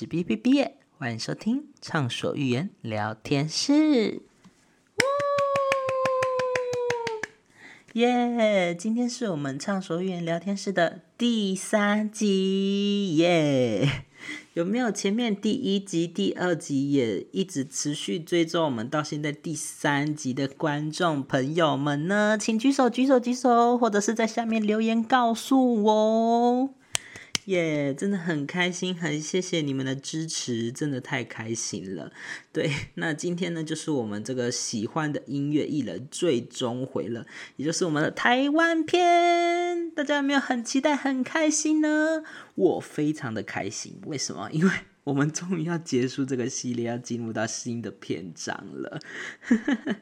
是 B B B，欢迎收听畅所欲言聊天室。耶！今天是我们畅所欲言聊天室的第三集耶。有没有前面第一集、第二集也一直持续追踪我们到现在第三集的观众朋友们呢？请举手、举手、举手，或者是在下面留言告诉我。耶，真的很开心，很谢谢你们的支持，真的太开心了。对，那今天呢，就是我们这个喜欢的音乐艺人最终回了，也就是我们的台湾片。大家有没有很期待、很开心呢？我非常的开心，为什么？因为 我们终于要结束这个系列，要进入到新的篇章了，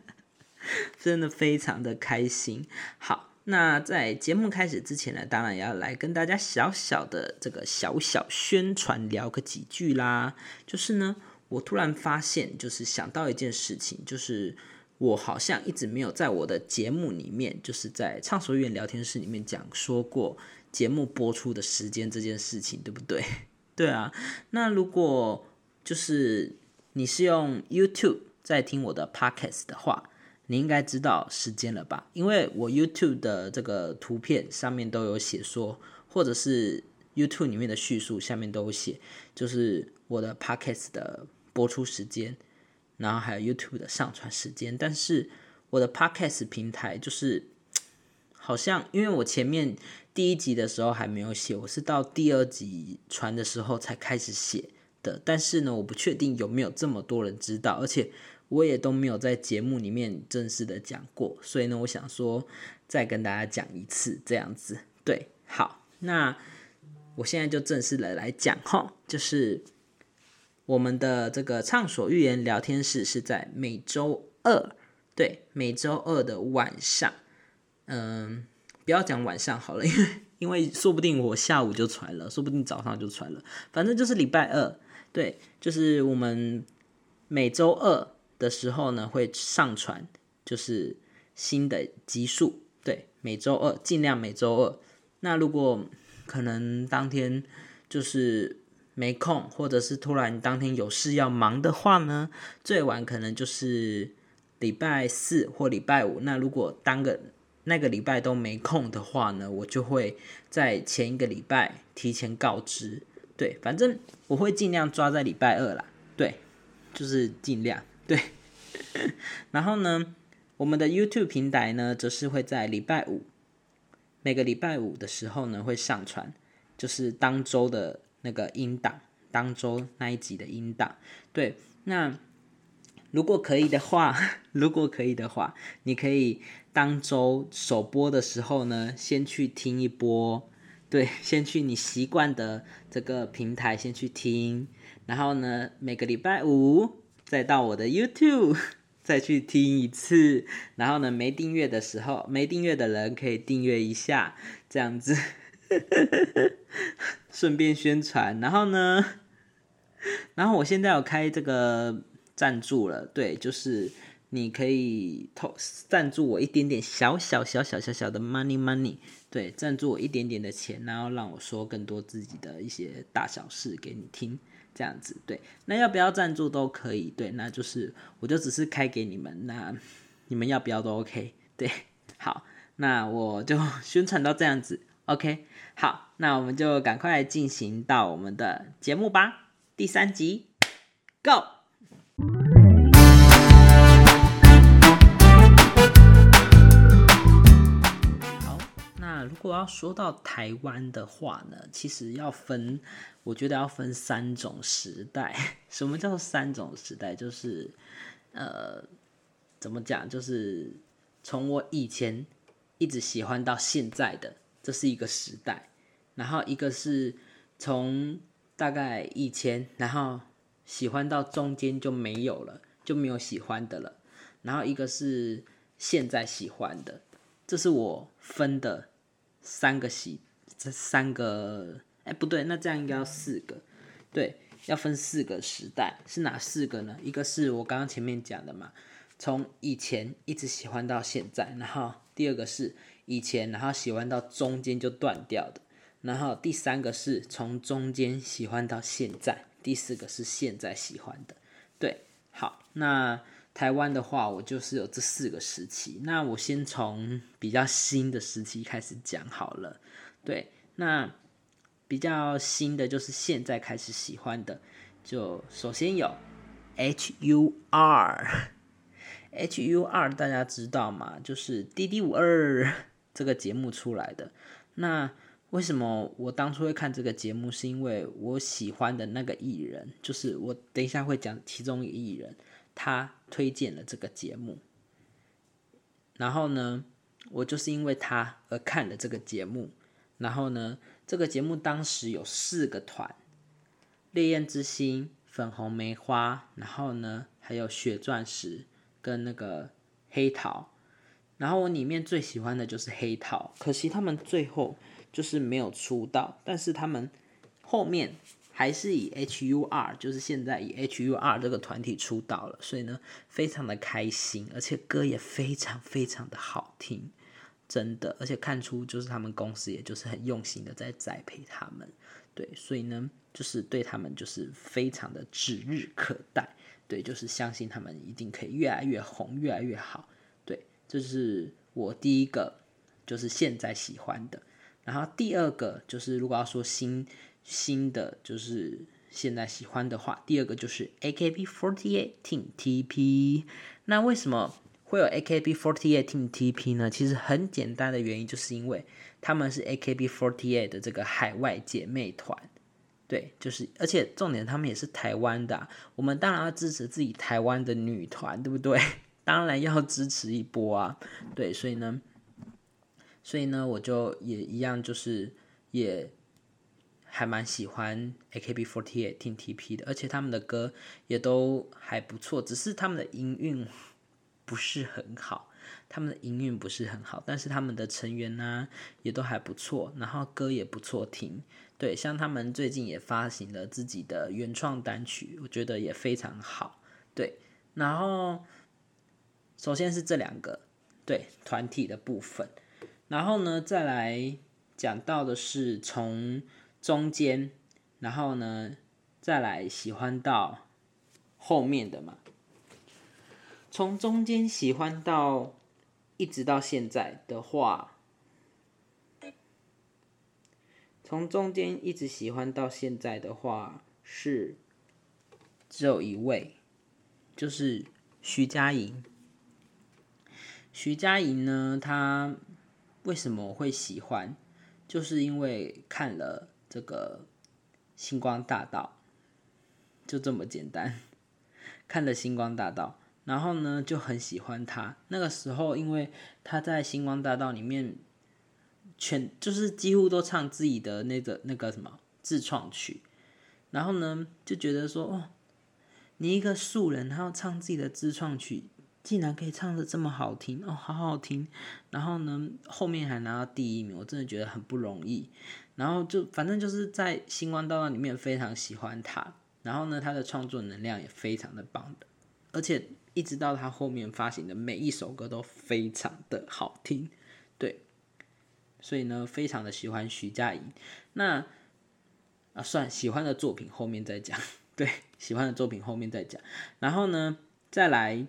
真的非常的开心。好。那在节目开始之前呢，当然也要来跟大家小小的这个小小宣传聊个几句啦。就是呢，我突然发现，就是想到一件事情，就是我好像一直没有在我的节目里面，就是在畅所欲言聊天室里面讲说过节目播出的时间这件事情，对不对？对啊。那如果就是你是用 YouTube 在听我的 Podcast 的话。你应该知道时间了吧？因为我 YouTube 的这个图片上面都有写说，或者是 YouTube 里面的叙述下面都有写，就是我的 Podcast 的播出时间，然后还有 YouTube 的上传时间。但是我的 Podcast 平台就是好像，因为我前面第一集的时候还没有写，我是到第二集传的时候才开始写的。但是呢，我不确定有没有这么多人知道，而且。我也都没有在节目里面正式的讲过，所以呢，我想说再跟大家讲一次这样子。对，好，那我现在就正式的来讲哈，就是我们的这个畅所欲言聊天室是在每周二，对，每周二的晚上，嗯，不要讲晚上好了，因为因为说不定我下午就传了，说不定早上就传了，反正就是礼拜二，对，就是我们每周二。的时候呢，会上传就是新的集数，对，每周二尽量每周二。那如果可能当天就是没空，或者是突然当天有事要忙的话呢，最晚可能就是礼拜四或礼拜五。那如果当个那个礼拜都没空的话呢，我就会在前一个礼拜提前告知。对，反正我会尽量抓在礼拜二啦。对，就是尽量。对，然后呢，我们的 YouTube 平台呢，则是会在礼拜五，每个礼拜五的时候呢，会上传，就是当周的那个音档，当周那一集的音档。对，那如果可以的话，如果可以的话，你可以当周首播的时候呢，先去听一波，对，先去你习惯的这个平台先去听，然后呢，每个礼拜五。再到我的 YouTube 再去听一次，然后呢，没订阅的时候，没订阅的人可以订阅一下，这样子，顺便宣传。然后呢，然后我现在有开这个赞助了，对，就是你可以投赞助我一点点小小小小小小的 money money，对，赞助我一点点的钱，然后让我说更多自己的一些大小事给你听。这样子对，那要不要赞助都可以，对，那就是我就只是开给你们，那你们要不要都 OK，对，好，那我就宣传到这样子，OK，好，那我们就赶快进行到我们的节目吧，第三集，Go。果要说到台湾的话呢，其实要分，我觉得要分三种时代。什么叫做三种时代？就是，呃，怎么讲？就是从我以前一直喜欢到现在的，这是一个时代。然后一个是从大概以前，然后喜欢到中间就没有了，就没有喜欢的了。然后一个是现在喜欢的，这是我分的。三个喜，这三个，哎，不对，那这样应该要四个，对，要分四个时代，是哪四个呢？一个是我刚刚前面讲的嘛，从以前一直喜欢到现在，然后第二个是以前，然后喜欢到中间就断掉的，然后第三个是从中间喜欢到现在，第四个是现在喜欢的。对，好，那台湾的话，我就是有这四个时期。那我先从比较新的时期开始讲好了。对，那比较新的就是现在开始喜欢的，就首先有 H U R，H U R 大家知道吗？就是《滴滴五二 》这个节目出来的。那为什么我当初会看这个节目？是因为我喜欢的那个艺人，就是我等一下会讲其中一个艺人，他推荐了这个节目。然后呢，我就是因为他而看了这个节目。然后呢，这个节目当时有四个团：烈焰之心、粉红梅花，然后呢还有血钻石跟那个黑桃。然后我里面最喜欢的就是黑桃，可惜他们最后。就是没有出道，但是他们后面还是以 H.U.R，就是现在以 H.U.R 这个团体出道了，所以呢，非常的开心，而且歌也非常非常的好听，真的，而且看出就是他们公司也就是很用心的在栽培他们，对，所以呢，就是对他们就是非常的指日可待，对，就是相信他们一定可以越来越红，越来越好，对，这是我第一个就是现在喜欢的。然后第二个就是，如果要说新新的，就是现在喜欢的话，第二个就是 AKB48 Team TP。那为什么会有 AKB48 Team TP 呢？其实很简单的原因，就是因为他们是 AKB48 的这个海外姐妹团。对，就是而且重点，他们也是台湾的。我们当然要支持自己台湾的女团，对不对？当然要支持一波啊。对，所以呢。所以呢，我就也一样，就是也还蛮喜欢 AKB48 Team TP 的，而且他们的歌也都还不错，只是他们的音韵不是很好，他们的音韵不是很好，但是他们的成员呢也都还不错，然后歌也不错听，对，像他们最近也发行了自己的原创单曲，我觉得也非常好，对，然后首先是这两个对团体的部分。然后呢，再来讲到的是从中间，然后呢，再来喜欢到后面的嘛。从中间喜欢到一直到现在的话，从中间一直喜欢到现在的话是只有一位，就是徐佳莹。徐佳莹呢，她。为什么会喜欢？就是因为看了这个《星光大道》，就这么简单。看了《星光大道》，然后呢就很喜欢他。那个时候，因为他在《星光大道》里面，全就是几乎都唱自己的那个那个什么自创曲，然后呢就觉得说，哦，你一个素人，他要唱自己的自创曲。竟然可以唱的这么好听哦，好好听！然后呢，后面还拿到第一名，我真的觉得很不容易。然后就反正就是在星光大道里面非常喜欢他，然后呢，他的创作能量也非常的棒的，而且一直到他后面发行的每一首歌都非常的好听，对，所以呢，非常的喜欢徐佳莹。那啊，算喜欢的作品后面再讲，对，喜欢的作品后面再讲。然后呢，再来。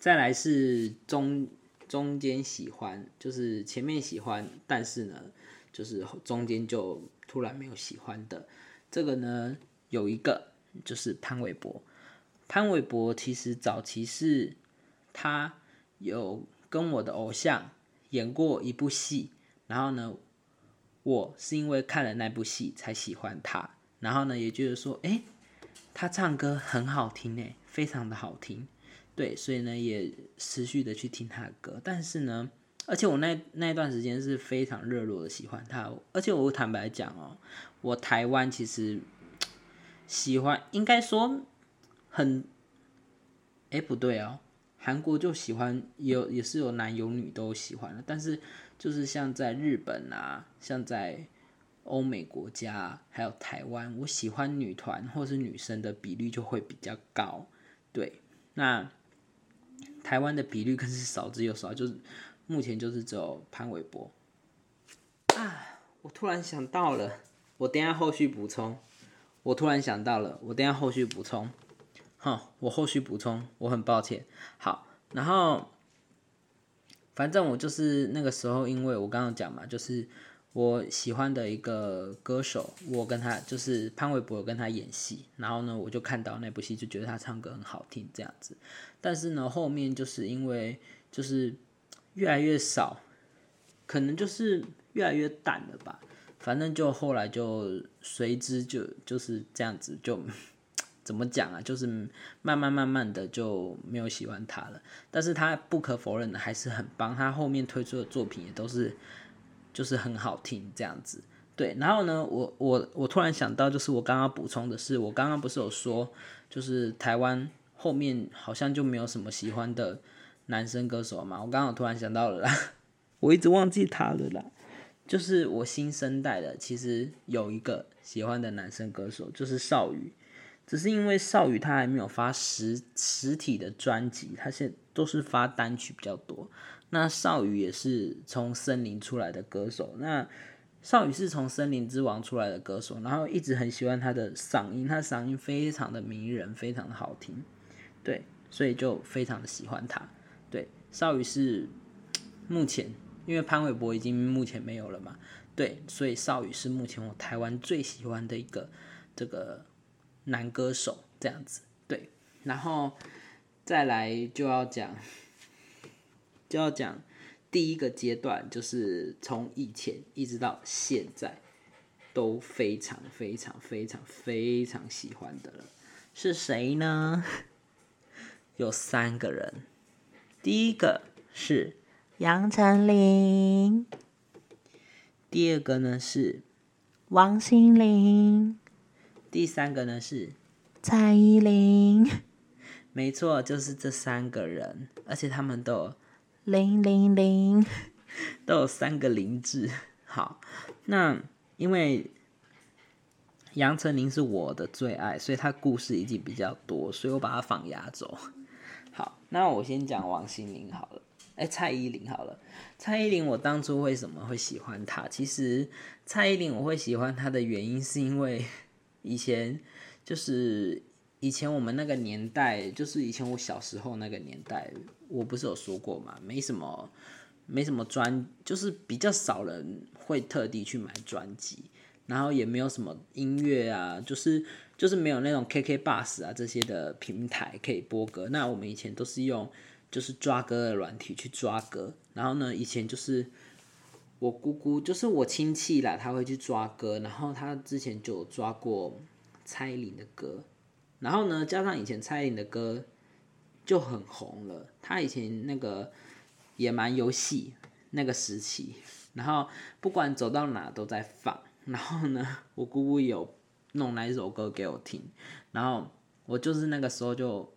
再来是中中间喜欢，就是前面喜欢，但是呢，就是中间就突然没有喜欢的。这个呢，有一个就是潘玮柏。潘玮柏其实早期是他有跟我的偶像演过一部戏，然后呢，我是因为看了那部戏才喜欢他，然后呢，也就是说，哎，他唱歌很好听诶，非常的好听。对，所以呢，也持续的去听他的歌，但是呢，而且我那那段时间是非常热络的喜欢他，而且我坦白讲哦，我台湾其实喜欢，应该说很，哎不对哦，韩国就喜欢有也是有男有女都喜欢的，但是就是像在日本啊，像在欧美国家还有台湾，我喜欢女团或是女生的比率就会比较高，对，那。台湾的比率更是少之又少，就是目前就是只有潘玮柏啊！我突然想到了，我等下后续补充。我突然想到了，我等下后续补充。好，我后续补充，我很抱歉。好，然后反正我就是那个时候，因为我刚刚讲嘛，就是我喜欢的一个歌手，我跟他就是潘玮柏有跟他演戏，然后呢，我就看到那部戏，就觉得他唱歌很好听这样子。但是呢，后面就是因为就是越来越少，可能就是越来越淡了吧。反正就后来就随之就就是这样子就。怎么讲啊？就是慢慢慢慢的就没有喜欢他了，但是他不可否认的还是很棒，他后面推出的作品也都是就是很好听这样子。对，然后呢，我我我突然想到，就是我刚刚补充的是，我刚刚不是有说，就是台湾后面好像就没有什么喜欢的男生歌手嘛？我刚刚突然想到了啦，我一直忘记他了啦。就是我新生代的，其实有一个喜欢的男生歌手，就是少宇。只是因为少宇他还没有发实实体的专辑，他现都是发单曲比较多。那少宇也是从森林出来的歌手，那少宇是从森林之王出来的歌手，然后一直很喜欢他的嗓音，他嗓音非常的迷人，非常的好听，对，所以就非常的喜欢他。对，少宇是目前因为潘玮柏已经目前没有了嘛，对，所以少宇是目前我台湾最喜欢的一个这个。男歌手这样子，对，然后再来就要讲，就要讲第一个阶段，就是从以前一直到现在都非常非常非常非常喜欢的了，是谁呢？有三个人，第一个是杨丞琳，第二个呢是王心凌。第三个呢是蔡依林，没错，就是这三个人，而且他们都零零零，都有三个零字。好，那因为杨丞琳是我的最爱，所以她故事已经比较多，所以我把它放压轴。好，那我先讲王心凌好了，哎，蔡依林好了。蔡依林，我当初为什么会喜欢她？其实蔡依林我会喜欢她的原因是因为。以前就是以前我们那个年代，就是以前我小时候那个年代，我不是有说过嘛，没什么没什么专，就是比较少人会特地去买专辑，然后也没有什么音乐啊，就是就是没有那种 KK Bus 啊这些的平台可以播歌。那我们以前都是用就是抓歌的软体去抓歌，然后呢，以前就是。我姑姑就是我亲戚啦，他会去抓歌，然后他之前就有抓过蔡依林的歌，然后呢，加上以前蔡依林的歌就很红了，他以前那个野蛮游戏那个时期，然后不管走到哪都在放，然后呢，我姑姑有弄那一首歌给我听，然后我就是那个时候就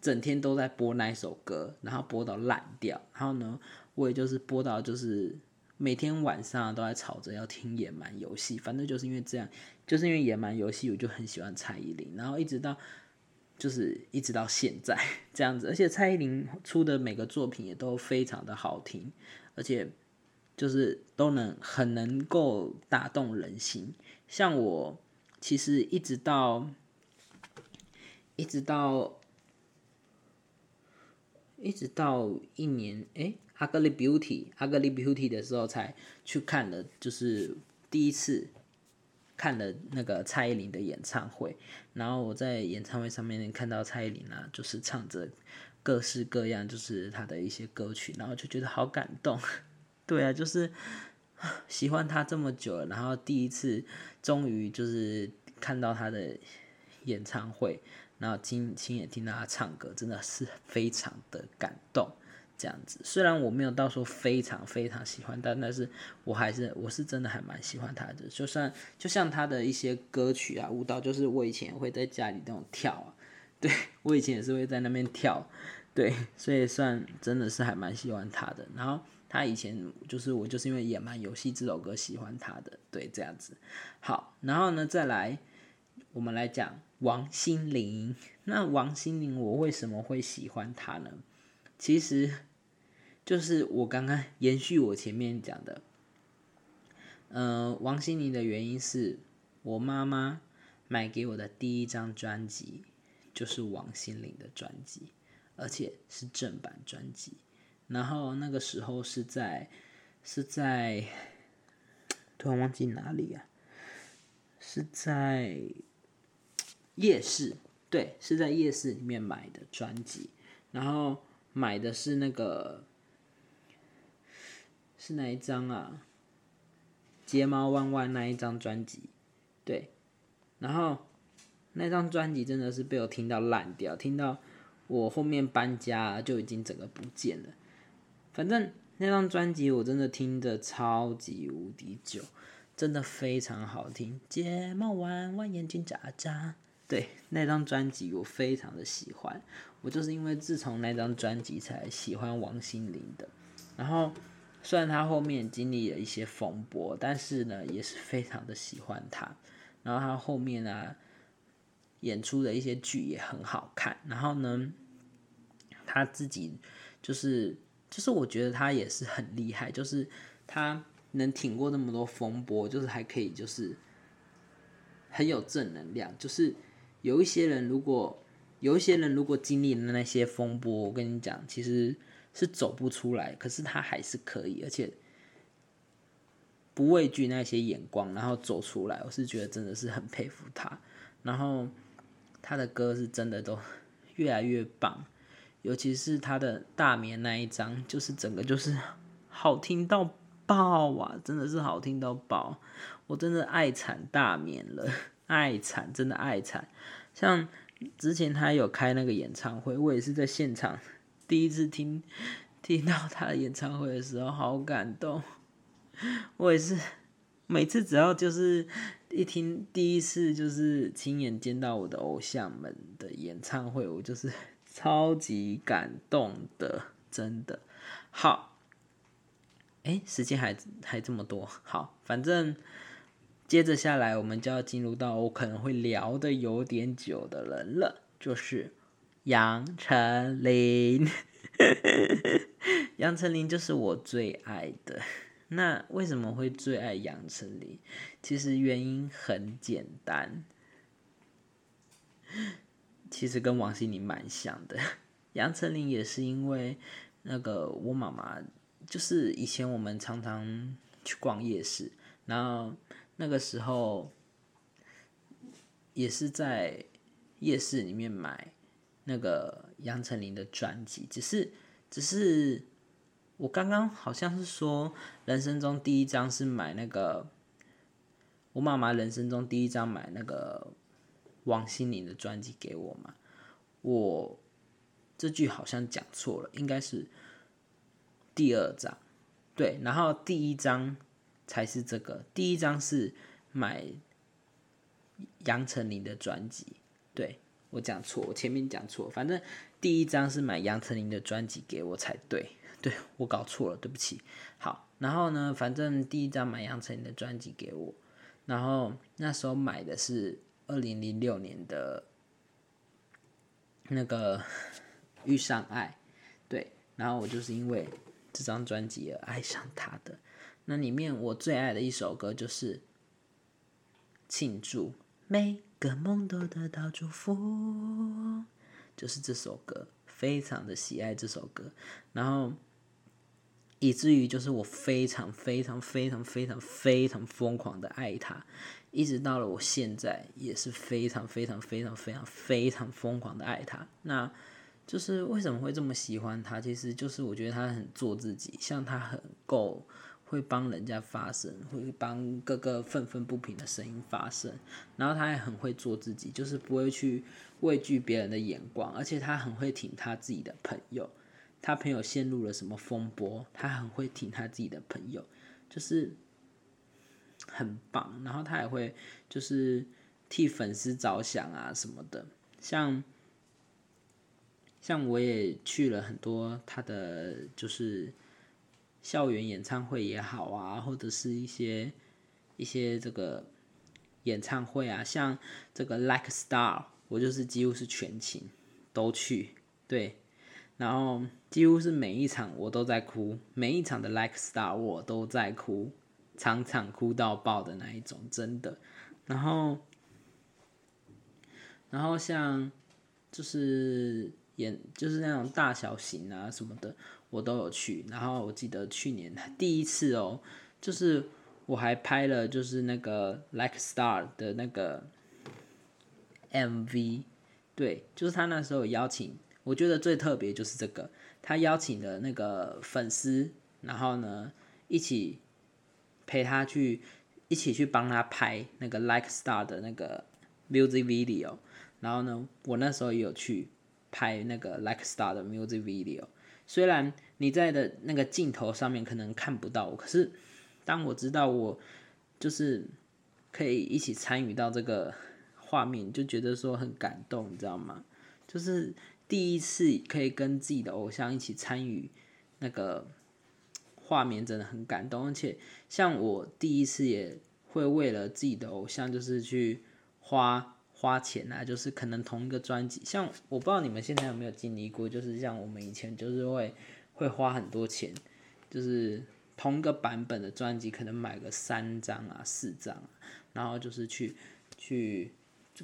整天都在播那一首歌，然后播到烂掉，然后呢，我也就是播到就是。每天晚上都在吵着要听野蛮游戏，反正就是因为这样，就是因为野蛮游戏，我就很喜欢蔡依林，然后一直到就是一直到现在 这样子，而且蔡依林出的每个作品也都非常的好听，而且就是都能很能够打动人心。像我其实一直到一直到一直到一年哎。《Ugly Beauty》《Ugly Beauty》的时候才去看了，就是第一次看了那个蔡依林的演唱会。然后我在演唱会上面看到蔡依林啊，就是唱着各式各样，就是她的一些歌曲，然后就觉得好感动。对啊，就是 喜欢他这么久了，然后第一次终于就是看到他的演唱会，然后亲亲眼听到他唱歌，真的是非常的感动。这样子，虽然我没有到说非常非常喜欢，但但是我还是我是真的还蛮喜欢他的。就算就像他的一些歌曲啊、舞蹈，就是我以前会在家里那种跳啊，对我以前也是会在那边跳，对，所以算真的是还蛮喜欢他的。然后他以前就是我就是因为《野蛮游戏》这首歌喜欢他的，对，这样子。好，然后呢再来，我们来讲王心凌。那王心凌我为什么会喜欢她呢？其实。就是我刚刚延续我前面讲的，呃，王心凌的原因是我妈妈买给我的第一张专辑就是王心凌的专辑，而且是正版专辑。然后那个时候是在是在突然忘记哪里啊，是在夜市，对，是在夜市里面买的专辑。然后买的是那个是哪一张啊？睫毛弯弯那一张专辑，对。然后那张专辑真的是被我听到烂掉，听到我后面搬家就已经整个不见了。反正那张专辑我真的听着超级无敌久，真的非常好听。睫毛弯弯，眼睛眨眨。对，那张专辑我非常的喜欢。我就是因为自从那张专辑才喜欢王心凌的。然后虽然他后面经历了一些风波，但是呢也是非常的喜欢他。然后他后面啊演出的一些剧也很好看。然后呢他自己就是就是我觉得他也是很厉害，就是他能挺过那么多风波，就是还可以就是很有正能量。就是有一些人如果有一些人如果经历了那些风波，我跟你讲，其实是走不出来，可是他还是可以，而且不畏惧那些眼光，然后走出来。我是觉得真的是很佩服他。然后他的歌是真的都 越来越棒，尤其是他的大眠那一张，就是整个就是好听到爆啊！真的是好听到爆，我真的爱惨大眠了，爱惨，真的爱惨，像。之前他有开那个演唱会，我也是在现场第一次听听到他的演唱会的时候，好感动。我也是每次只要就是一听第一次就是亲眼见到我的偶像们的演唱会，我就是超级感动的，真的。好，哎，时间还还这么多，好，反正。接着下来，我们就要进入到我可能会聊的有点久的人了，就是杨丞琳。杨丞琳就是我最爱的。那为什么会最爱杨丞琳？其实原因很简单，其实跟王心凌蛮像的。杨丞琳也是因为那个我妈妈，就是以前我们常常去逛夜市，然后。那个时候也是在夜市里面买那个杨丞琳的专辑，只是只是我刚刚好像是说人生中第一张是买那个我妈妈人生中第一张买那个王心凌的专辑给我嘛，我这句好像讲错了，应该是第二张，对，然后第一张。才是这个，第一张是买杨丞琳的专辑，对我讲错，我前面讲错，反正第一张是买杨丞琳的专辑给我才对，对我搞错了，对不起。好，然后呢，反正第一张买杨丞琳的专辑给我，然后那时候买的是二零零六年的那个《遇上爱》，对，然后我就是因为这张专辑而爱上他的。那里面我最爱的一首歌就是《庆祝每个梦都得到祝福》，就是这首歌，非常的喜爱这首歌，然后以至于就是我非常非常非常非常非常疯狂的爱他，一直到了我现在也是非常非常非常非常非常疯狂的爱他。那就是为什么会这么喜欢他？其实就是我觉得他很做自己，像他很够。会帮人家发声，会帮各个愤愤不平的声音发声，然后他还很会做自己，就是不会去畏惧别人的眼光，而且他很会挺他自己的朋友。他朋友陷入了什么风波，他很会挺他自己的朋友，就是很棒。然后他也会就是替粉丝着想啊什么的，像像我也去了很多他的就是。校园演唱会也好啊，或者是一些一些这个演唱会啊，像这个 Like Star，我就是几乎是全勤都去，对，然后几乎是每一场我都在哭，每一场的 Like Star 我都在哭，场场哭到爆的那一种，真的。然后然后像就是演就是那种大小型啊什么的，我都有去。然后我记得去年第一次哦，就是我还拍了就是那个 Like Star 的那个 MV，对，就是他那时候邀请，我觉得最特别就是这个，他邀请的那个粉丝，然后呢一起陪他去一起去帮他拍那个 Like Star 的那个 music video。然后呢，我那时候也有去拍那个 Like Star 的 music video。虽然你在的那个镜头上面可能看不到我，可是当我知道我就是可以一起参与到这个画面，就觉得说很感动，你知道吗？就是第一次可以跟自己的偶像一起参与那个画面，真的很感动。而且像我第一次也会为了自己的偶像，就是去花。花钱啊，就是可能同一个专辑，像我不知道你们现在有没有经历过，就是像我们以前就是会会花很多钱，就是同一个版本的专辑，可能买个三张啊、四张，然后就是去去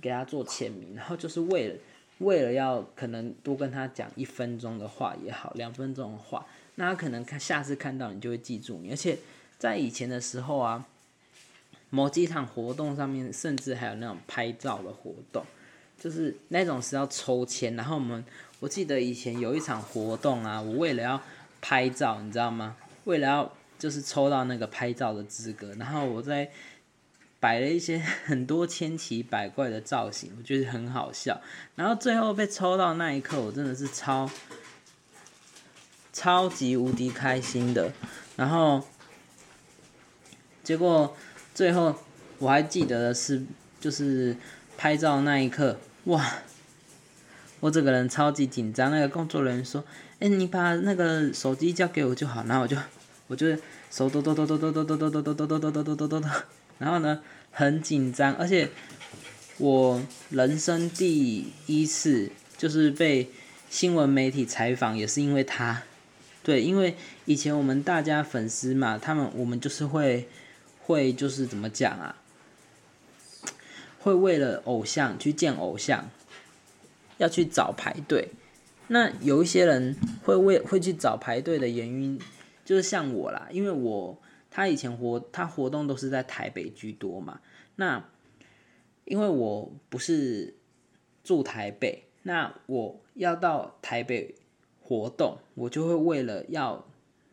给他做签名，然后就是为了为了要可能多跟他讲一分钟的话也好，两分钟的话，那他可能看下次看到你就会记住你，而且在以前的时候啊。某几场活动上面，甚至还有那种拍照的活动，就是那种是要抽签。然后我们，我记得以前有一场活动啊，我为了要拍照，你知道吗？为了要就是抽到那个拍照的资格，然后我在摆了一些 很多千奇百怪的造型，我觉得很好笑。然后最后被抽到那一刻，我真的是超超级无敌开心的。然后结果。最后我还记得的是，就是拍照那一刻，哇！我这个人超级紧张。那个工作人员说：“哎，你把那个手机交给我就好。”然后我就，我就手抖抖抖抖抖抖抖抖抖抖抖抖抖抖抖抖抖，然后呢，很紧张，而且我人生第一次就是被新闻媒体采访，也是因为他。对，因为以前我们大家粉丝嘛，他们我们就是会。会就是怎么讲啊？会为了偶像去见偶像，要去找排队。那有一些人会为会去找排队的原因，就是像我啦，因为我他以前活他活动都是在台北居多嘛。那因为我不是住台北，那我要到台北活动，我就会为了要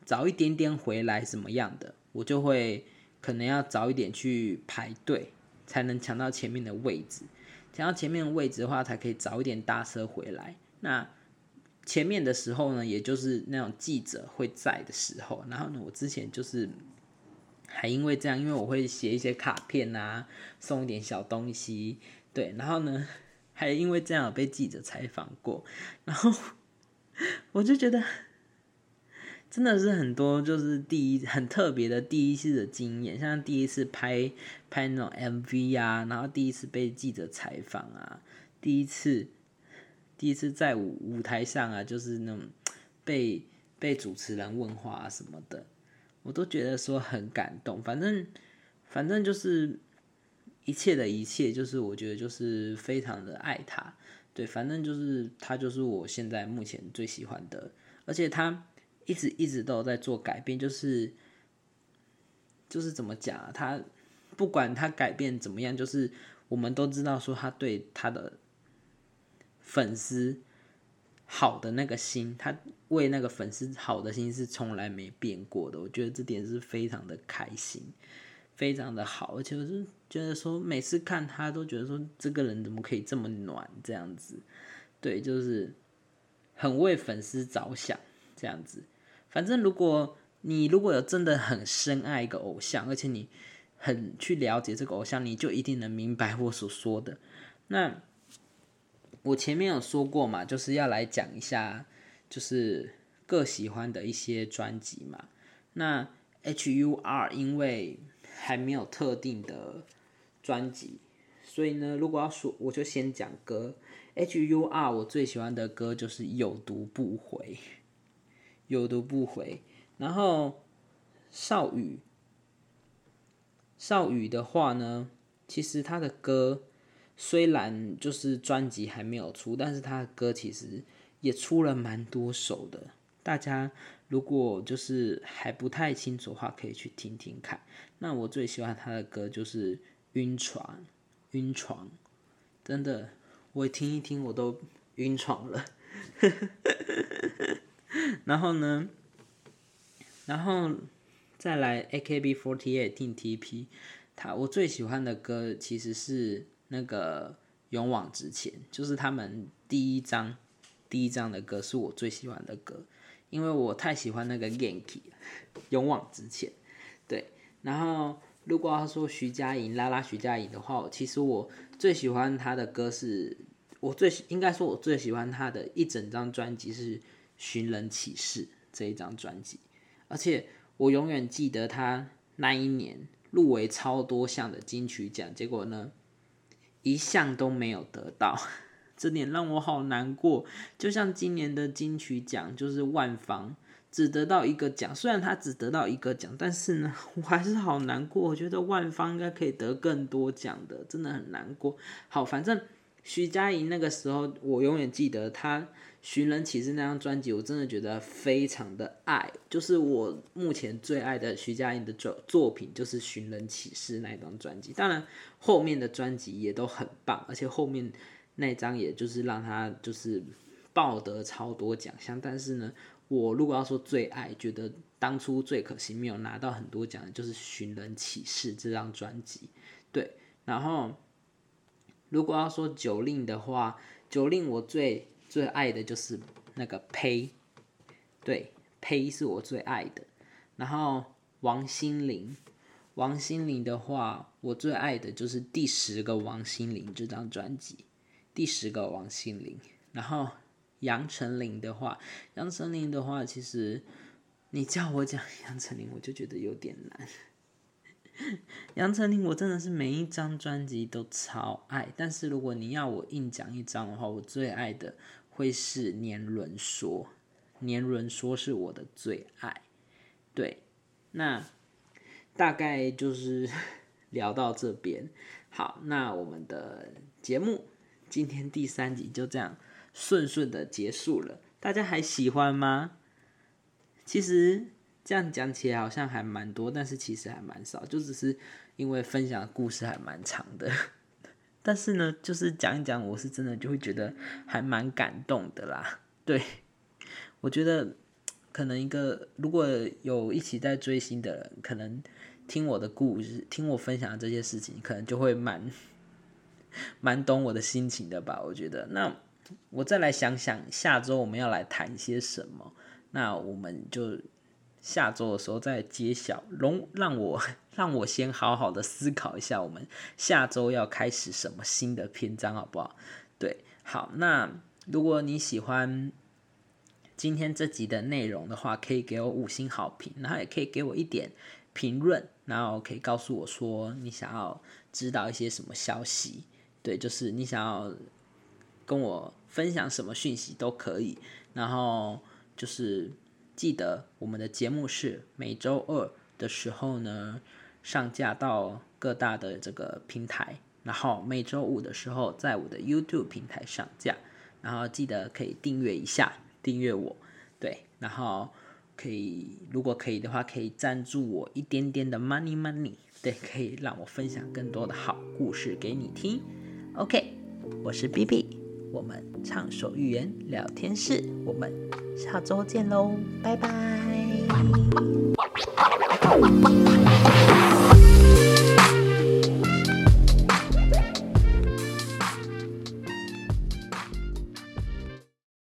早一点点回来什么样的，我就会。可能要早一点去排队，才能抢到前面的位置。抢到前面的位置的话，才可以早一点搭车回来。那前面的时候呢，也就是那种记者会在的时候。然后呢，我之前就是还因为这样，因为我会写一些卡片啊，送一点小东西，对。然后呢，还因为这样被记者采访过。然后 我就觉得。真的是很多，就是第一很特别的第一次的经验，像第一次拍拍那种 MV 啊，然后第一次被记者采访啊，第一次第一次在舞舞台上啊，就是那种被被主持人问话啊什么的，我都觉得说很感动。反正反正就是一切的一切，就是我觉得就是非常的爱他，对，反正就是他就是我现在目前最喜欢的，而且他。一直一直都在做改变，就是就是怎么讲啊？他不管他改变怎么样，就是我们都知道说他对他的粉丝好的那个心，他为那个粉丝好的心是从来没变过的。我觉得这点是非常的开心，非常的好，而且我是觉得说每次看他都觉得说这个人怎么可以这么暖这样子？对，就是很为粉丝着想这样子。反正，如果你如果有真的很深爱一个偶像，而且你很去了解这个偶像，你就一定能明白我所说的。那我前面有说过嘛，就是要来讲一下，就是各喜欢的一些专辑嘛。那 H U R 因为还没有特定的专辑，所以呢，如果要说，我就先讲歌。H U R 我最喜欢的歌就是有毒不回。有读不回，然后少宇，少宇的话呢，其实他的歌虽然就是专辑还没有出，但是他的歌其实也出了蛮多首的。大家如果就是还不太清楚的话，可以去听听看。那我最喜欢他的歌就是《晕船》，晕床，真的，我听一听我都晕床了。然后呢，然后再来 AKB48 定 TP，他我最喜欢的歌其实是那个《勇往直前》，就是他们第一张第一张的歌是我最喜欢的歌，因为我太喜欢那个 Genki，勇往直前。对，然后如果要说徐佳莹拉拉徐佳莹的话，其实我最喜欢她的歌是，我最应该说我最喜欢她的一整张专辑是。《寻人启事》这一张专辑，而且我永远记得他那一年入围超多项的金曲奖，结果呢一项都没有得到，这点让我好难过。就像今年的金曲奖，就是万芳只得到一个奖，虽然他只得到一个奖，但是呢 我还是好难过。我觉得万芳应该可以得更多奖的，真的很难过。好，反正徐佳莹那个时候，我永远记得她。《寻人启事》那张专辑，我真的觉得非常的爱，就是我目前最爱的徐佳莹的作作品，就是《寻人启事》那张专辑。当然，后面的专辑也都很棒，而且后面那张也就是让他就是抱得超多奖项。但是呢，我如果要说最爱，觉得当初最可惜没有拿到很多奖的，就是《寻人启事》这张专辑。对，然后如果要说九令的话，九令我最。最爱的就是那个呸，对，呸是我最爱的。然后王心凌，王心凌的话，我最爱的就是第十个王心凌这张专辑，第十个王心凌。然后杨丞琳的话，杨丞琳的话，其实你叫我讲 杨丞琳，我就觉得有点难。杨丞琳，我真的是每一张专辑都超爱，但是如果你要我硬讲一张的话，我最爱的。会是年轮说，年轮说是我的最爱，对，那大概就是 聊到这边。好，那我们的节目今天第三集就这样顺顺的结束了，大家还喜欢吗？其实这样讲起来好像还蛮多，但是其实还蛮少，就只是因为分享的故事还蛮长的。但是呢，就是讲一讲，我是真的就会觉得还蛮感动的啦。对，我觉得可能一个如果有一起在追星的人，可能听我的故事，听我分享这些事情，可能就会蛮 蛮懂我的心情的吧。我觉得，那我再来想想下周我们要来谈些什么，那我们就。下周的时候再揭晓，容让我 让我先好好的思考一下，我们下周要开始什么新的篇章，好不好？对，好，那如果你喜欢今天这集的内容的话，可以给我五星好评，然后也可以给我一点评论，然后可以告诉我说你想要知道一些什么消息，对，就是你想要跟我分享什么讯息都可以，然后就是。记得我们的节目是每周二的时候呢上架到各大的这个平台，然后每周五的时候在我的 YouTube 平台上架，然后记得可以订阅一下，订阅我，对，然后可以如果可以的话，可以赞助我一点点的 money money，对，可以让我分享更多的好故事给你听。OK，我是 B B。我们畅所欲言聊天室，我们下周见喽，拜拜。